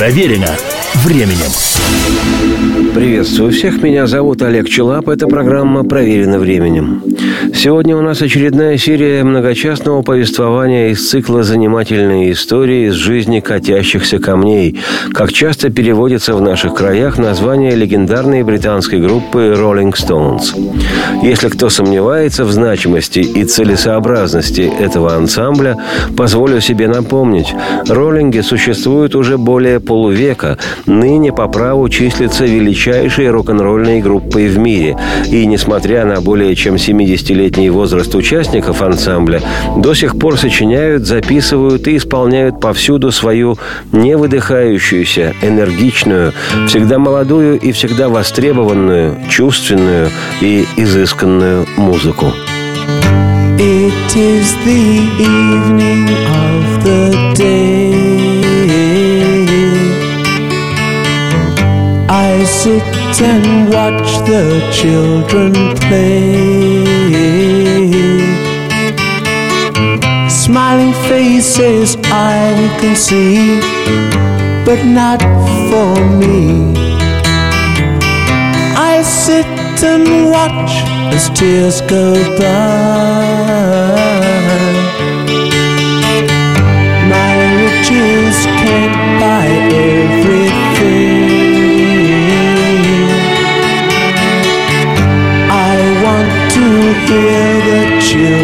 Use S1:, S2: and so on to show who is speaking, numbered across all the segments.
S1: Проверено временем.
S2: Приветствую всех, меня зовут Олег Челап, это программа «Проверено временем». Сегодня у нас очередная серия многочастного повествования из цикла «Занимательные истории из жизни катящихся камней», как часто переводится в наших краях название легендарной британской группы Rolling Stones. Если кто сомневается в значимости и целесообразности этого ансамбля, позволю себе напомнить, роллинги существуют уже более полувека, ныне по праву числится величайшей рок-н-ролльной группой в мире. И несмотря на более чем 70-летний возраст участников ансамбля, до сих пор сочиняют, записывают и исполняют повсюду свою невыдыхающуюся, энергичную, всегда молодую и всегда востребованную, чувственную и изысканную музыку. It is the evening of the day I sit and watch the children play. Smiling faces I can see, but not for me. I sit and watch as tears go by. hear the chill.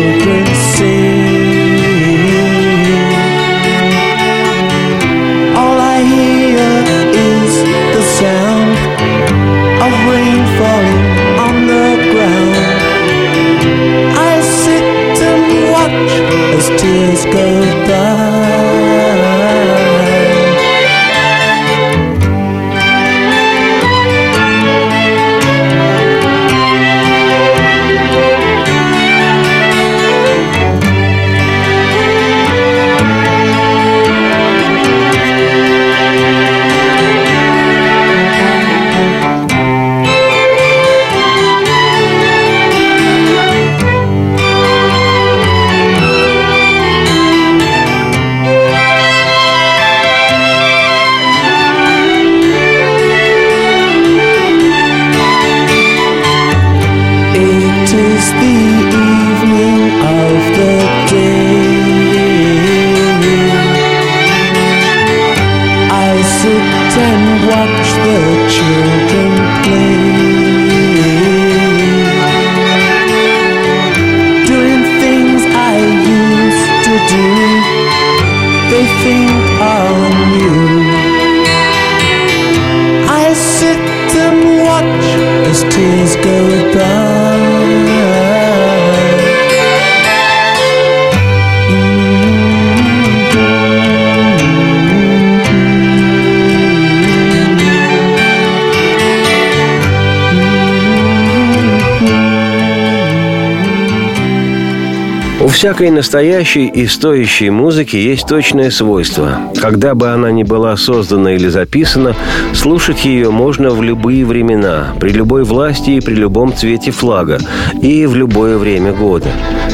S2: Всякой настоящей и стоящей музыки есть точное свойство. Когда бы она ни была создана или записана, слушать ее можно в любые времена, при любой власти и при любом цвете флага, и в любое время года.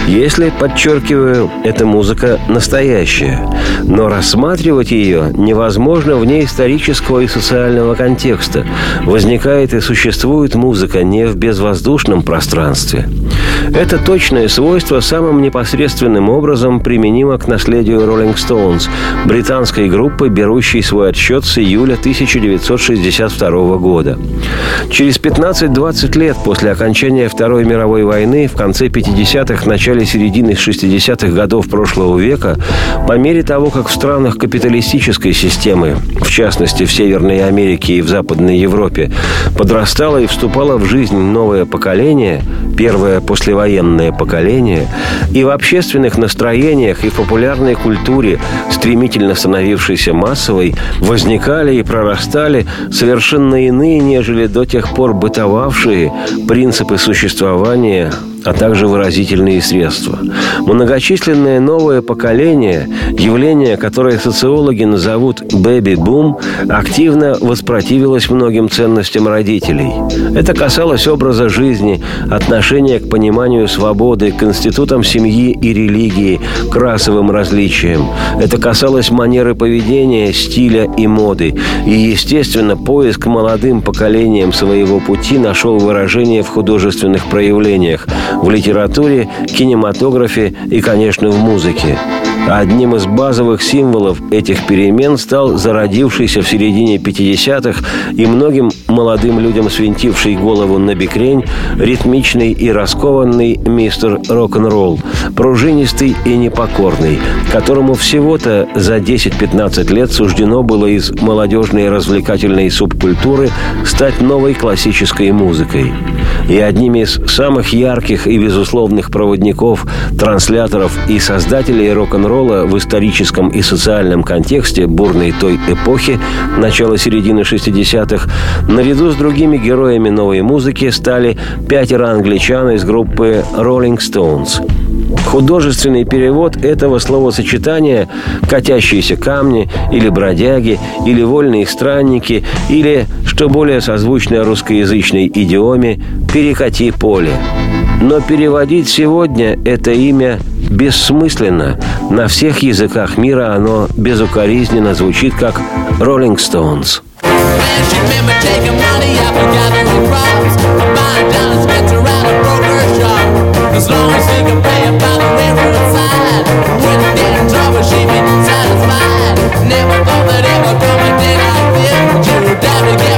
S2: Если, подчеркиваю, эта музыка настоящая. Но рассматривать ее невозможно вне исторического и социального контекста. Возникает и существует музыка не в безвоздушном пространстве. Это точное свойство самым непосредственным образом применимо к наследию Rolling Stones, британской группы, берущей свой отсчет с июля 1962 года. Через 15-20 лет после окончания Второй мировой войны в конце 50-х, начале середины 60-х годов прошлого века, по мере того, как в странах капиталистической системы, в частности в Северной Америке и в Западной Европе, подрастало и вступало в жизнь новое поколение, первое послевоенное поколение, и в общественных настроениях и в популярной культуре, стремительно становившейся массовой, возникали и прорастали совершенно иные, нежели до тех пор бытовавшие принципы существования а также выразительные средства. Многочисленное новое поколение, явление, которое социологи назовут «бэби-бум», активно воспротивилось многим ценностям родителей. Это касалось образа жизни, отношения к пониманию свободы, к институтам семьи и религии, к расовым различиям. Это касалось манеры поведения, стиля и моды. И, естественно, поиск молодым поколением своего пути нашел выражение в художественных проявлениях, в литературе, кинематографе и, конечно, в музыке. Одним из базовых символов этих перемен стал зародившийся в середине 50-х и многим молодым людям свинтивший голову на бикрень ритмичный и раскованный мистер рок-н-ролл, пружинистый и непокорный, которому всего-то за 10-15 лет суждено было из молодежной развлекательной субкультуры стать новой классической музыкой. И одними из самых ярких и безусловных проводников, трансляторов и создателей рок-н-ролла в историческом и социальном контексте бурной той эпохи, начала-середины 60-х, наряду с другими героями новой музыки стали пятеро англичан из группы Rolling Stones – Художественный перевод этого словосочетания «катящиеся камни» или «бродяги» или «вольные странники» или, что более созвучно русскоязычной идиоме, «перекати поле». Но переводить сегодня это имя бессмысленно. На всех языках мира оно безукоризненно звучит как be satisfied Never thought that it would come a day like this you were down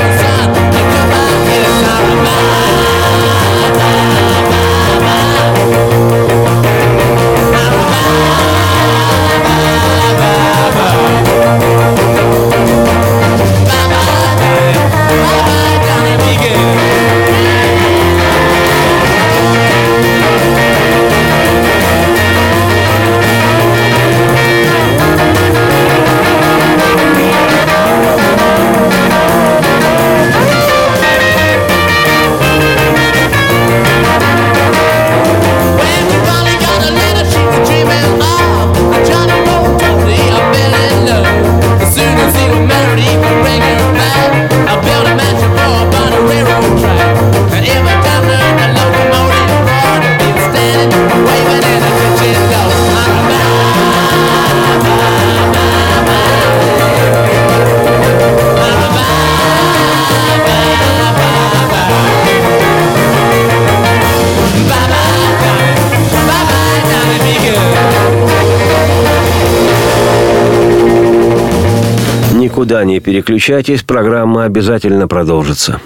S2: Никуда не переключайтесь, программа обязательно продолжится.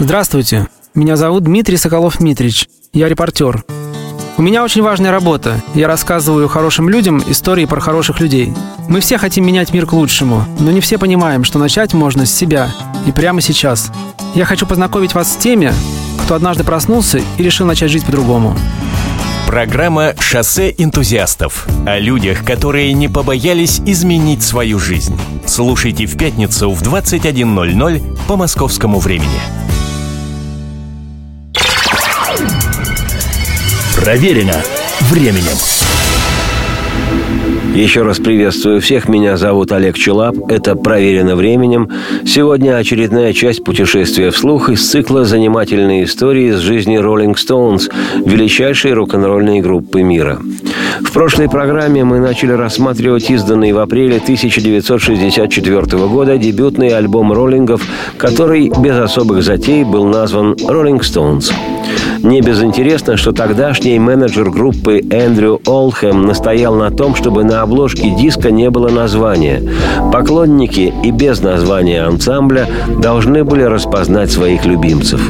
S3: Здравствуйте, меня зовут Дмитрий Соколов-Митрич, я репортер. У меня очень важная работа. Я рассказываю хорошим людям истории про хороших людей. Мы все хотим менять мир к лучшему, но не все понимаем, что начать можно с себя и прямо сейчас. Я хочу познакомить вас с теми, кто однажды проснулся и решил начать жить по-другому.
S1: Программа «Шоссе энтузиастов» о людях, которые не побоялись изменить свою жизнь. Слушайте в пятницу в 21.00 по московскому времени. Проверено временем.
S2: Еще раз приветствую всех. Меня зовут Олег Челап. Это «Проверено временем». Сегодня очередная часть путешествия вслух из цикла «Занимательные истории из жизни Rolling Stones», величайшей рок-н-ролльной группы мира. В прошлой программе мы начали рассматривать изданный в апреле 1964 года дебютный альбом роллингов, который без особых затей был назван «Rolling Stones». Не безинтересно, что тогдашний менеджер группы Эндрю Олхэм настоял на том, чтобы на обложке диска не было названия. Поклонники и без названия ансамбля должны были распознать своих любимцев.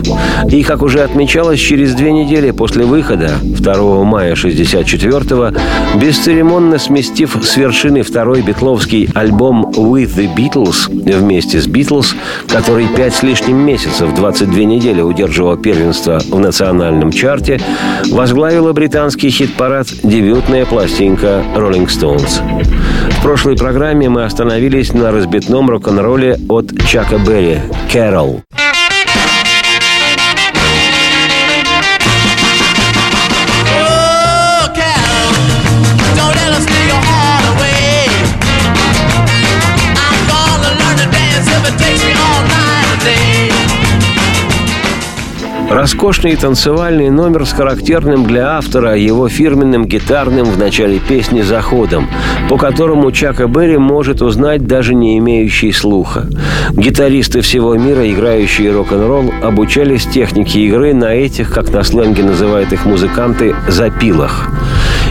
S2: И, как уже отмечалось, через две недели после выхода, 2 мая 64-го, бесцеремонно сместив с вершины второй битловский альбом «With the Beatles» вместе с «Битлз», который пять с лишним месяцев, 22 недели удерживал первенство в национальном чарте, возглавила британский хит-парад дебютная пластинка «Rolling Stones». В прошлой программе мы остановились на разбитном рок-н-ролле от Чака Берри «Carol». Роскошный танцевальный номер с характерным для автора его фирменным гитарным в начале песни заходом, по которому Чака Берри может узнать даже не имеющий слуха. Гитаристы всего мира, играющие рок-н-ролл, обучались технике игры на этих, как на сленге называют их музыканты, запилах.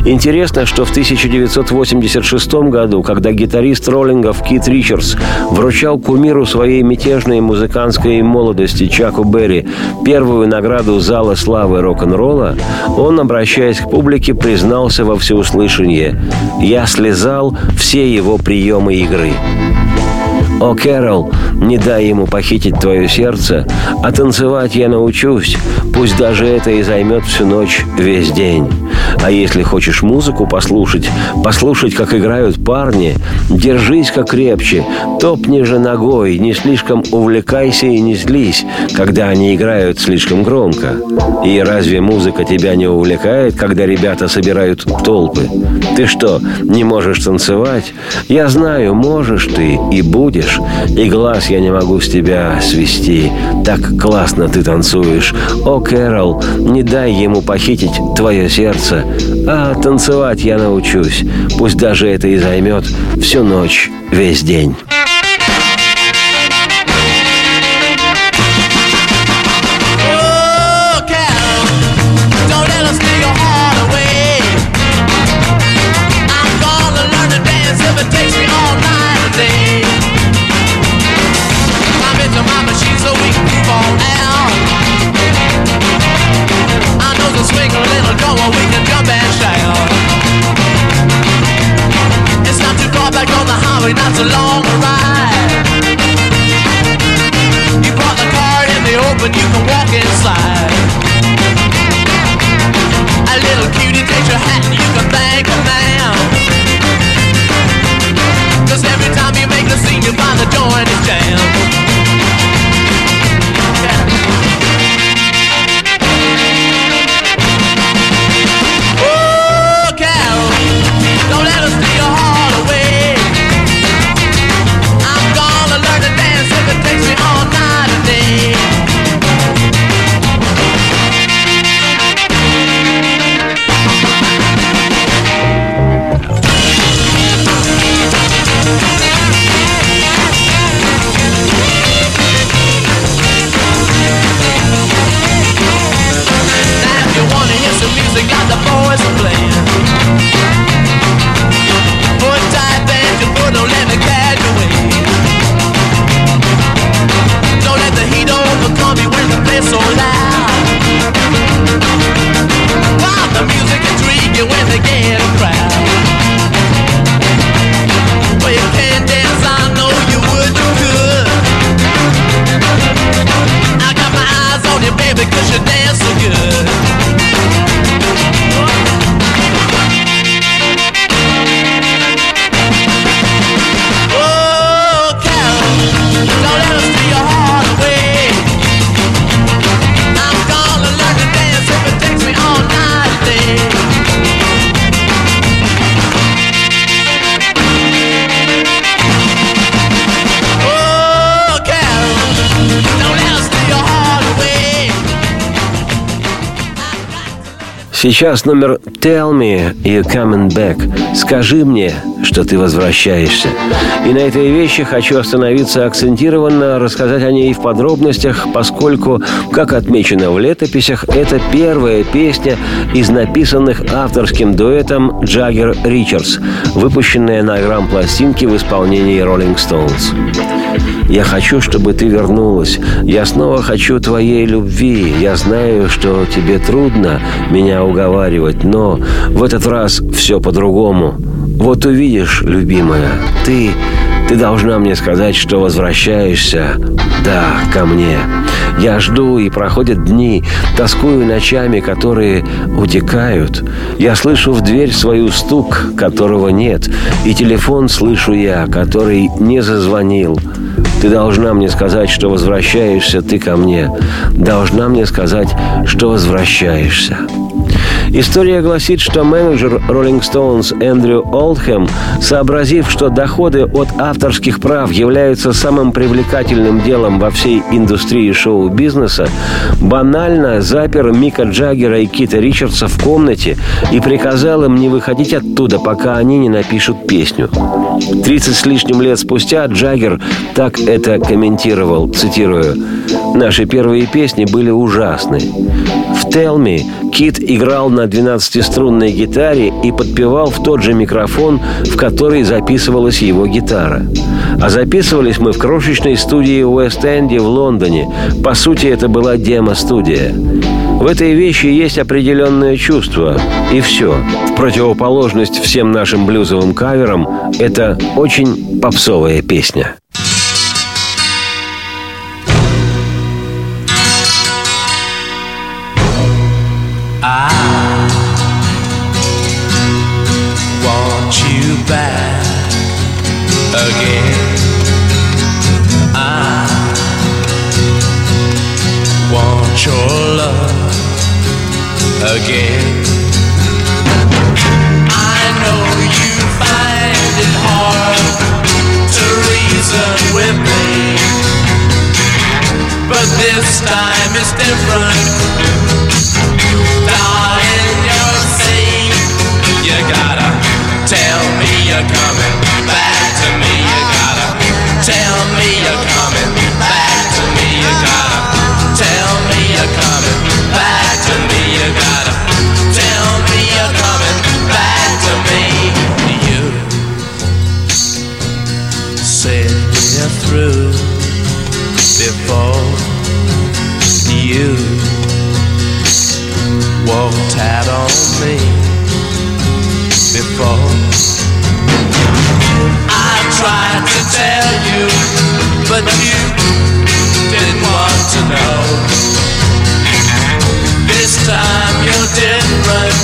S2: Интересно, что в 1986 году, когда гитарист роллингов Кит Ричардс вручал кумиру своей мятежной музыкантской молодости Чаку Берри первую награду Зала славы рок-н-ролла, он, обращаясь к публике, признался во всеуслышание «Я слезал все его приемы игры». «О, Кэрол, не дай ему похитить твое сердце, а танцевать я научусь, пусть даже это и займет всю ночь, весь день. А если хочешь музыку послушать, послушать, как играют парни, держись как крепче, топни же ногой, не слишком увлекайся и не злись, когда они играют слишком громко. И разве музыка тебя не увлекает, когда ребята собирают толпы? Ты что, не можешь танцевать? Я знаю, можешь ты и будешь и глаз я не могу с тебя свести. Так классно ты танцуешь. О, Кэрол, не дай ему похитить твое сердце, а танцевать я научусь. Пусть даже это и займет всю ночь, весь день.
S4: Little
S2: Сейчас номер «Tell me you're coming back». «Скажи мне, что ты возвращаешься». И на этой вещи хочу остановиться акцентированно, рассказать о ней в подробностях, поскольку, как отмечено в летописях, это первая песня из написанных авторским дуэтом Джаггер Ричардс, выпущенная на грамм-пластинке в исполнении Rolling Stones. Я хочу, чтобы ты вернулась. Я снова хочу твоей любви. Я знаю, что тебе трудно меня уговаривать, но в этот раз все по-другому. Вот увидишь, любимая, ты... Ты должна мне сказать, что возвращаешься, да, ко мне. Я жду, и проходят дни, тоскую ночами, которые утекают. Я слышу в дверь свою стук, которого нет, и телефон слышу я, который не зазвонил. Ты должна мне сказать, что возвращаешься ты ко мне. Должна мне сказать, что возвращаешься. История гласит, что менеджер Rolling Stones Эндрю Олдхэм, сообразив, что доходы от авторских прав являются самым привлекательным делом во всей индустрии шоу-бизнеса, банально запер Мика Джаггера и Кита Ричардса в комнате и приказал им не выходить оттуда, пока они не напишут песню. 30 с лишним лет спустя Джаггер так это комментировал, цитирую, «Наши первые песни были ужасны. В «Tell Me» Кит играл на 12-струнной гитаре и подпевал в тот же микрофон, в который записывалась его гитара. А записывались мы в крошечной студии Уэст-Энди в Лондоне. По сути, это была демо-студия. В этой вещи есть определенное чувство, и все. В противоположность всем нашим блюзовым каверам, это очень попсовая песня.
S4: Again. I know you find it hard to reason with me, but this time is different. Walked out on me before. I tried to tell you, but you didn't want to know. This time you're different,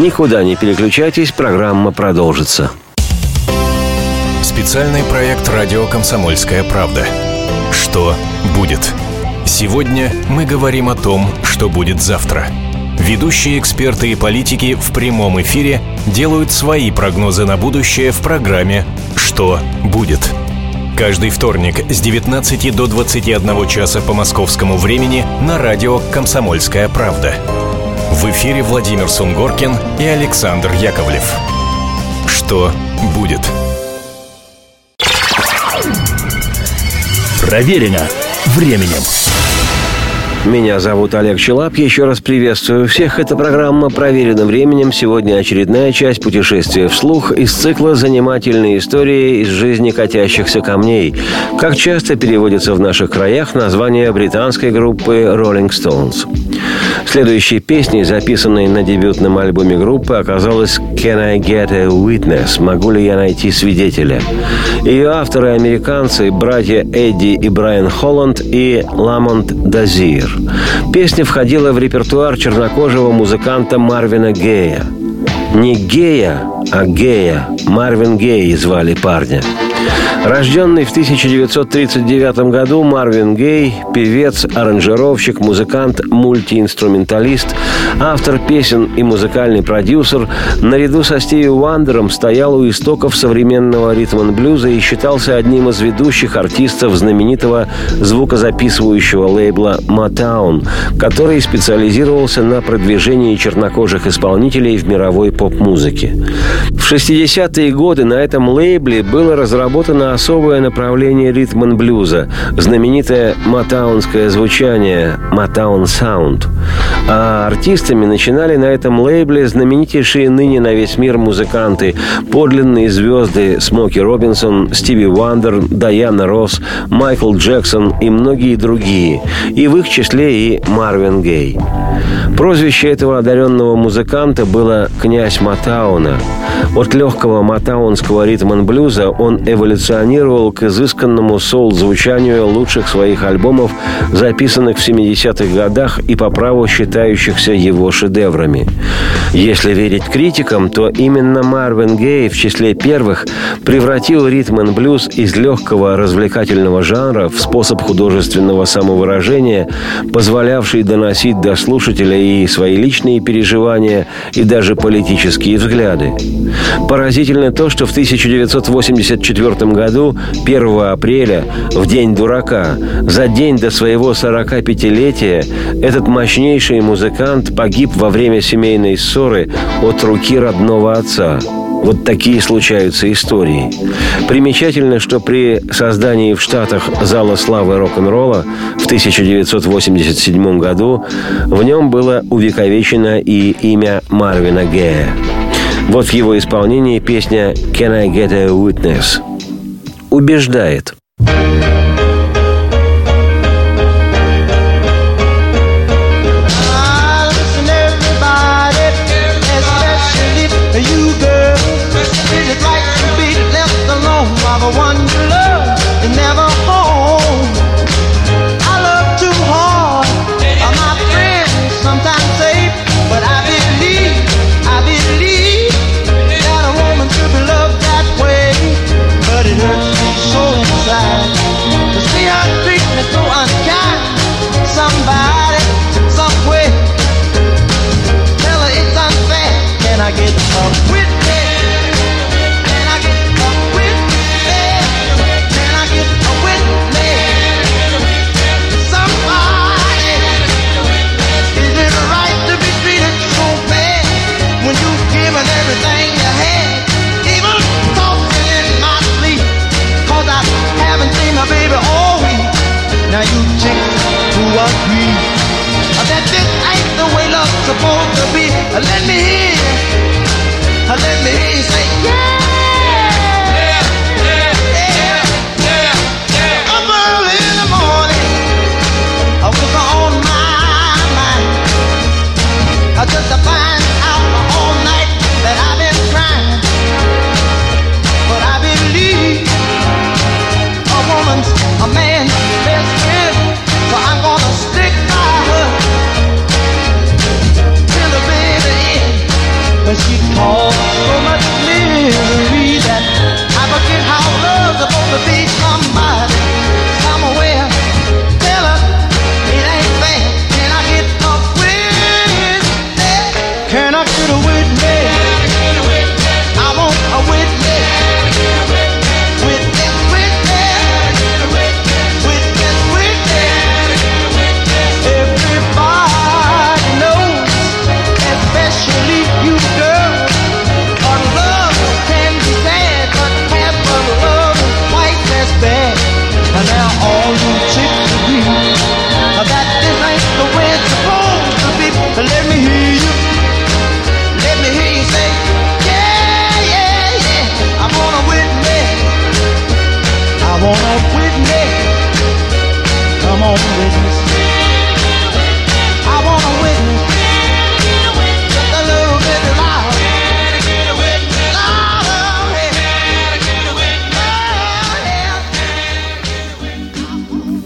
S2: Никуда не переключайтесь, программа продолжится.
S1: Специальный проект «Радио Комсомольская правда». Что будет? Сегодня мы говорим о том, что будет завтра. Ведущие эксперты и политики в прямом эфире делают свои прогнозы на будущее в программе «Что будет?». Каждый вторник с 19 до 21 часа по московскому времени на радио «Комсомольская правда». В эфире Владимир Сунгоркин и Александр Яковлев. Что будет?
S5: Проверено временем.
S2: Меня зовут Олег Челап. Еще раз приветствую всех. Это программа «Проверенным временем». Сегодня очередная часть путешествия вслух из цикла «Занимательные истории из жизни катящихся камней». Как часто переводится в наших краях название британской группы Rolling Stones. Следующей песней, записанной на дебютном альбоме группы, оказалась «Can I Get a Witness?» «Могу ли я найти свидетеля?» Ее авторы – американцы, братья Эдди и Брайан Холланд и Ламонт Дазир. Песня входила в репертуар чернокожего музыканта Марвина Гея. Не Гея, а Гея. Марвин Гей звали парня. Рожденный в 1939 году Марвин Гей – певец, аранжировщик, музыкант, мультиинструменталист, автор песен и музыкальный продюсер, наряду со Стиви Уандером стоял у истоков современного ритм-блюза и считался одним из ведущих артистов знаменитого звукозаписывающего лейбла Motown, который специализировался на продвижении чернокожих исполнителей в мировой поп-музыке. В 60-е годы на этом лейбле было разработано особое направление ритм-блюза, знаменитое матаунское звучание «Матаун Саунд». А артистами начинали на этом лейбле знаменитейшие ныне на весь мир музыканты, подлинные звезды Смоки Робинсон, Стиви Вандер, Дайана Росс, Майкл Джексон и многие другие, и в их числе и Марвин Гей. Прозвище этого одаренного музыканта было «Князь Матауна». От легкого матаунского ритм-блюза он эволюционировал к изысканному соул-звучанию лучших своих альбомов, записанных в 70-х годах и по праву считающихся его шедеврами. Если верить критикам, то именно Марвин Гей в числе первых превратил ритм-блюз из легкого развлекательного жанра в способ художественного самовыражения, позволявший доносить до слушателя и свои личные переживания, и даже политические взгляды. Поразительно то, что в 1984 году, 1 апреля, в День дурака, за день до своего 45-летия, этот мощнейший музыкант погиб во время семейной ссоры от руки родного отца. Вот такие случаются истории. Примечательно, что при создании в Штатах Зала славы рок-н-ролла в 1987 году в нем было увековечено и имя Марвина Гея. Вот в его исполнении песня «Can I get a witness?» Убеждает.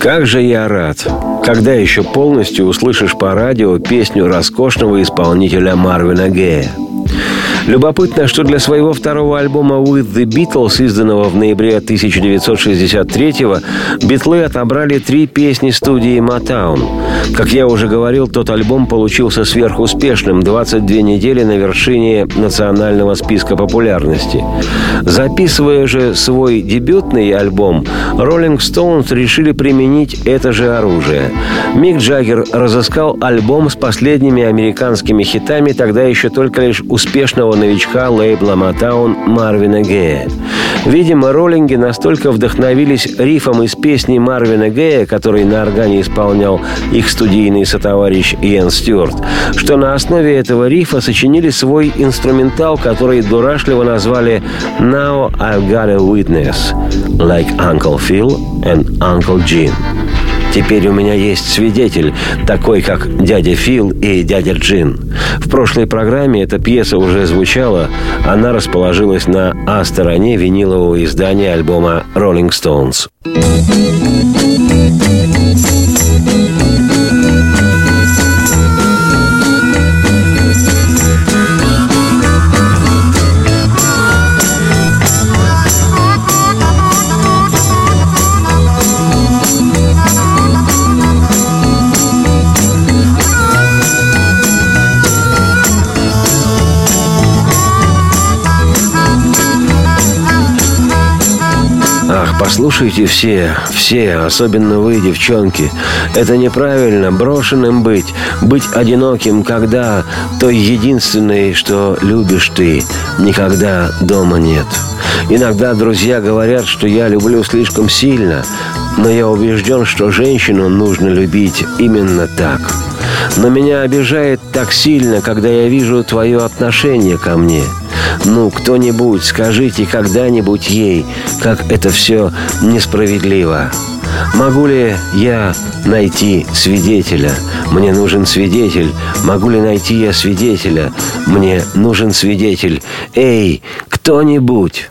S2: Как же я рад, когда еще полностью услышишь по радио песню роскошного исполнителя Марвина Гея. Любопытно, что для своего второго альбома «With the Beatles», изданного в ноябре 1963-го, битлы отобрали три песни студии «Мотаун». Как я уже говорил, тот альбом получился сверхуспешным, 22 недели на вершине национального списка популярности. Записывая же свой дебютный альбом, Rolling Stones решили применить это же оружие. Мик Джаггер разыскал альбом с последними американскими хитами, тогда еще только лишь успешного новичка лейбла Motown Марвина Гея. Видимо, роллинги настолько вдохновились рифом из песни Марвина Гея, который на органе исполнял их студийный сотоварищ Иэн Стюарт, что на основе этого рифа сочинили свой инструментал, который дурашливо назвали «Now I've got a witness», like Uncle Phil and Uncle Jim. Теперь у меня есть свидетель, такой как дядя Фил и дядя Джин. В прошлой программе эта пьеса уже звучала. Она расположилась на А-стороне винилового издания альбома «Rolling Stones». Ах, послушайте все, все, особенно вы, девчонки. Это неправильно, брошенным быть, быть одиноким, когда той единственной, что любишь ты, никогда дома нет. Иногда друзья говорят, что я люблю слишком сильно, но я убежден, что женщину нужно любить именно так. Но меня обижает так сильно, когда я вижу твое отношение ко мне. Ну, кто-нибудь, скажите когда-нибудь ей, как это все несправедливо. Могу ли я найти свидетеля? Мне нужен свидетель. Могу ли найти я свидетеля? Мне нужен свидетель. Эй, кто-нибудь!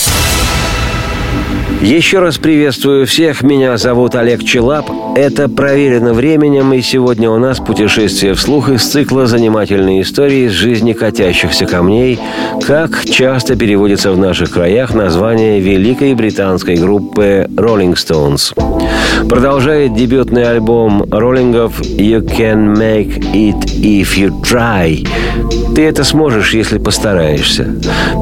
S2: Еще раз приветствую всех. Меня зовут Олег Челап. Это проверено временем, и сегодня у нас путешествие вслух из цикла «Занимательные истории из жизни катящихся камней», как часто переводится в наших краях название великой британской группы Rolling Stones. Продолжает дебютный альбом роллингов «You can make it if you try». Ты это сможешь, если постараешься.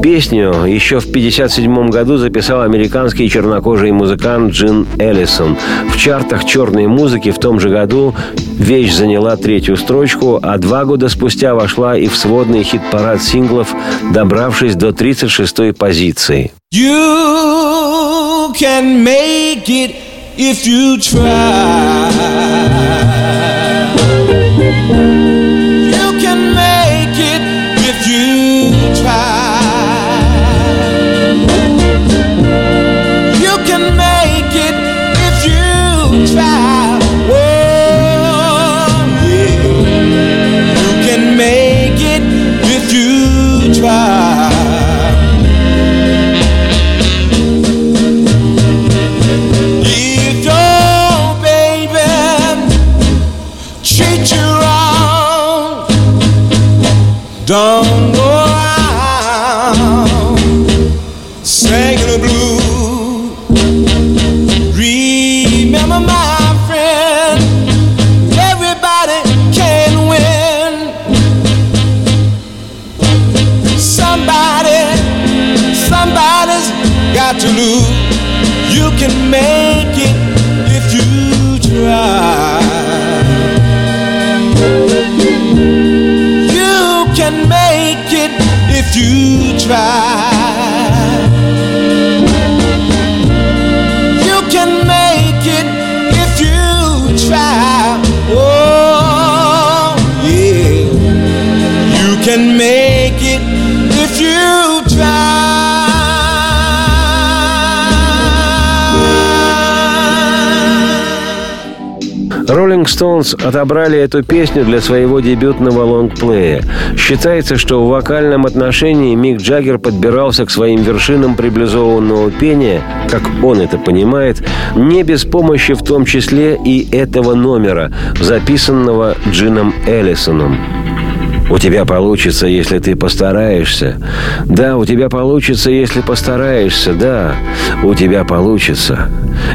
S2: Песню еще в 1957 году записал американский чернокожий музыкант Джин Эллисон. В чартах черной музыки в том же году вещь заняла третью строчку, а два года спустя вошла и в сводный хит-парад синглов, добравшись до 36-й позиции.
S6: You can make it if you try. Make it if you try.
S2: Rolling Stones отобрали эту песню для своего дебютного лонгплея. Считается, что в вокальном отношении Мик Джаггер подбирался к своим вершинам приблизованного пения, как он это понимает, не без помощи в том числе и этого номера, записанного Джином Эллисоном. У тебя получится, если ты постараешься. Да, у тебя получится, если постараешься. Да, у тебя получится.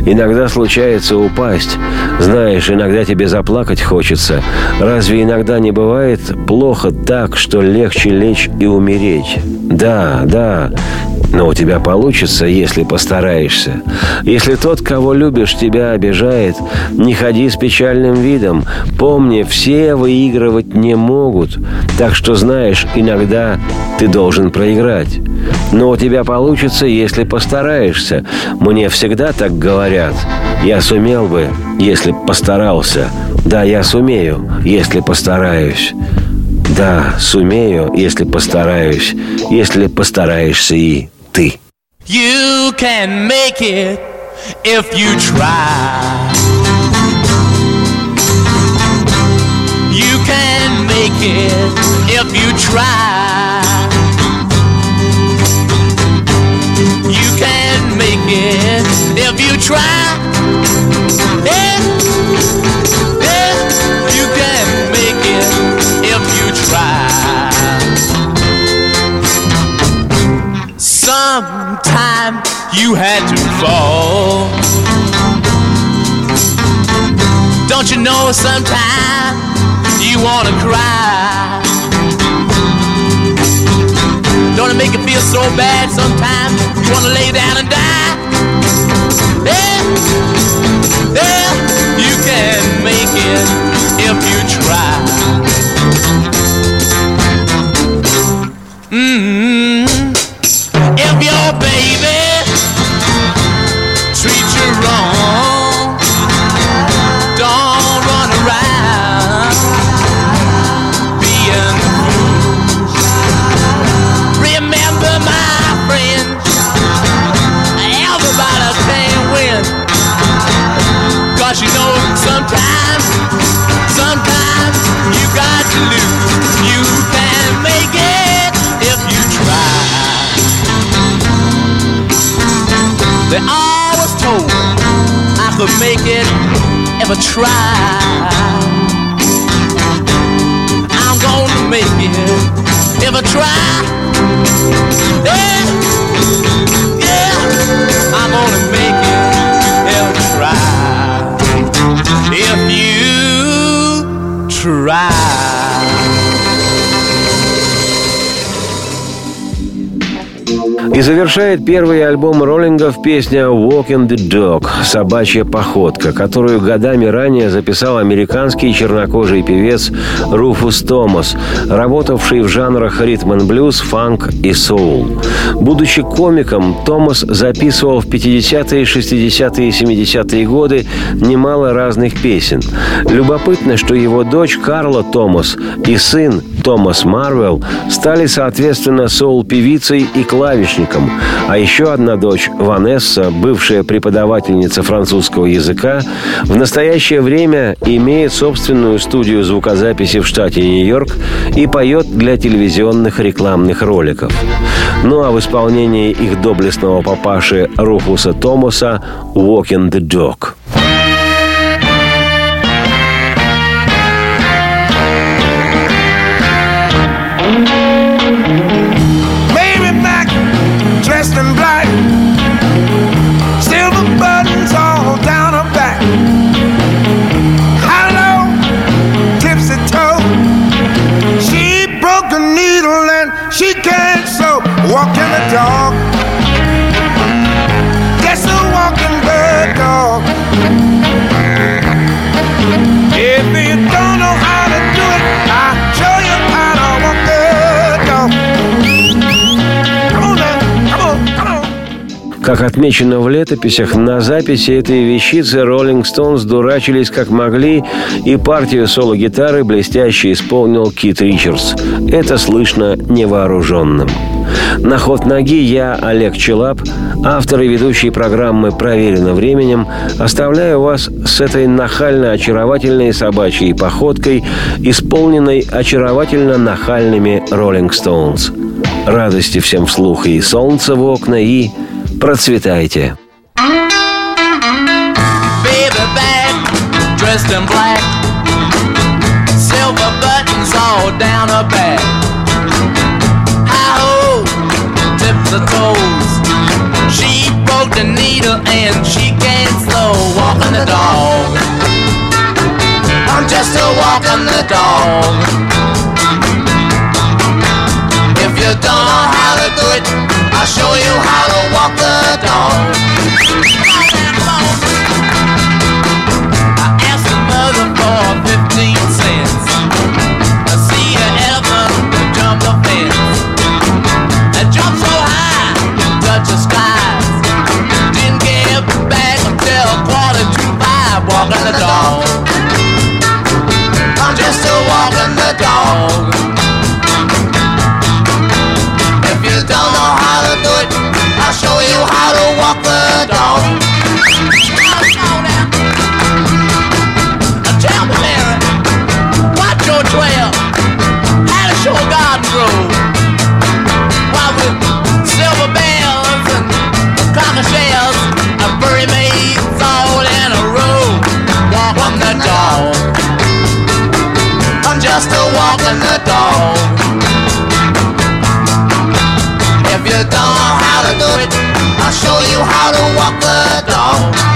S2: Иногда случается упасть. Знаешь, иногда тебе заплакать хочется. Разве иногда не бывает плохо так, что легче лечь и умереть? Да, да. Но у тебя получится, если постараешься. Если тот, кого любишь, тебя обижает, не ходи с печальным видом. Помни, все выигрывать не могут. Так что, знаешь, иногда ты должен проиграть. Но у тебя получится, если постараешься. Мне всегда так говорят. Я сумел бы, если б постарался. Да, я сумею, если постараюсь. Да, сумею, если постараюсь. Если постараешься и ты.
S4: You can make it if you try. You can make it if you try. You can make it if you try. Yeah. You had to fall. Don't you know sometime you wanna cry? Don't it make you feel so bad sometimes? You wanna lay down and die? Yeah, yeah, you can make it if you try. mm If your baby ever make it, ever try. I'm gonna make it, ever try. Yeah.
S2: И завершает первый альбом роллингов песня «Walking the Dog» – «Собачья походка», которую годами ранее записал американский чернокожий певец Руфус Томас, работавший в жанрах ритм н блюз, фанк и соул. Будучи комиком, Томас записывал в 50-е, 60-е и 70-е годы немало разных песен. Любопытно, что его дочь Карла Томас и сын Томас Марвел стали, соответственно, соул-певицей и клавишником. А еще одна дочь, Ванесса, бывшая преподавательница французского языка, в настоящее время имеет собственную студию звукозаписи в штате Нью-Йорк и поет для телевизионных рекламных роликов. Ну а в исполнении их доблестного папаши Руфуса Томаса «Walking the Dog». Как отмечено в летописях, на записи этой вещицы Rolling Stones дурачились как могли, и партию соло-гитары блестяще исполнил Кит Ричардс. Это слышно невооруженным. На ход ноги я, Олег Челап, автор и ведущий программы «Проверено временем», оставляю вас с этой нахально-очаровательной собачьей походкой, исполненной очаровательно-нахальными Rolling Stones. Радости всем вслух и солнца в окна, и процветайте!
S4: baby back, dressed in black, silver buttons all down her back. High ho, tip the toes. She broke the needle and she can't slow walking the dog. I'm just a walking the dog. If you don't know how to do it, I'll show you how to walk the dog. I asked the mother for 15 cents. I see jump fence. So high, skies. Didn't get back until quarter to five, walking the dog. I'm just a walking the dog. How to walk the dog. Tell me, Mary, what garden? Why with silver bells and furry maids all in a row, walking the dog. I'm just a walking the dog. I'll show you how to walk the dog.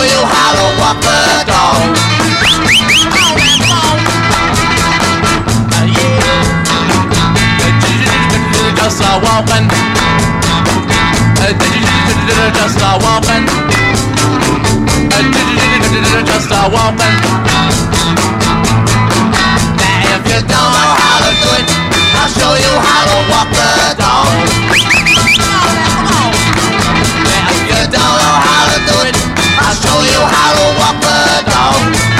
S4: Show you how to walk the dog. Just a walking. Just a walking. Just a walking. Now if you don't know how to do it, I'll show you how to walk the dog. Now if you don't know how to do it, I'll show you how to walk the dog.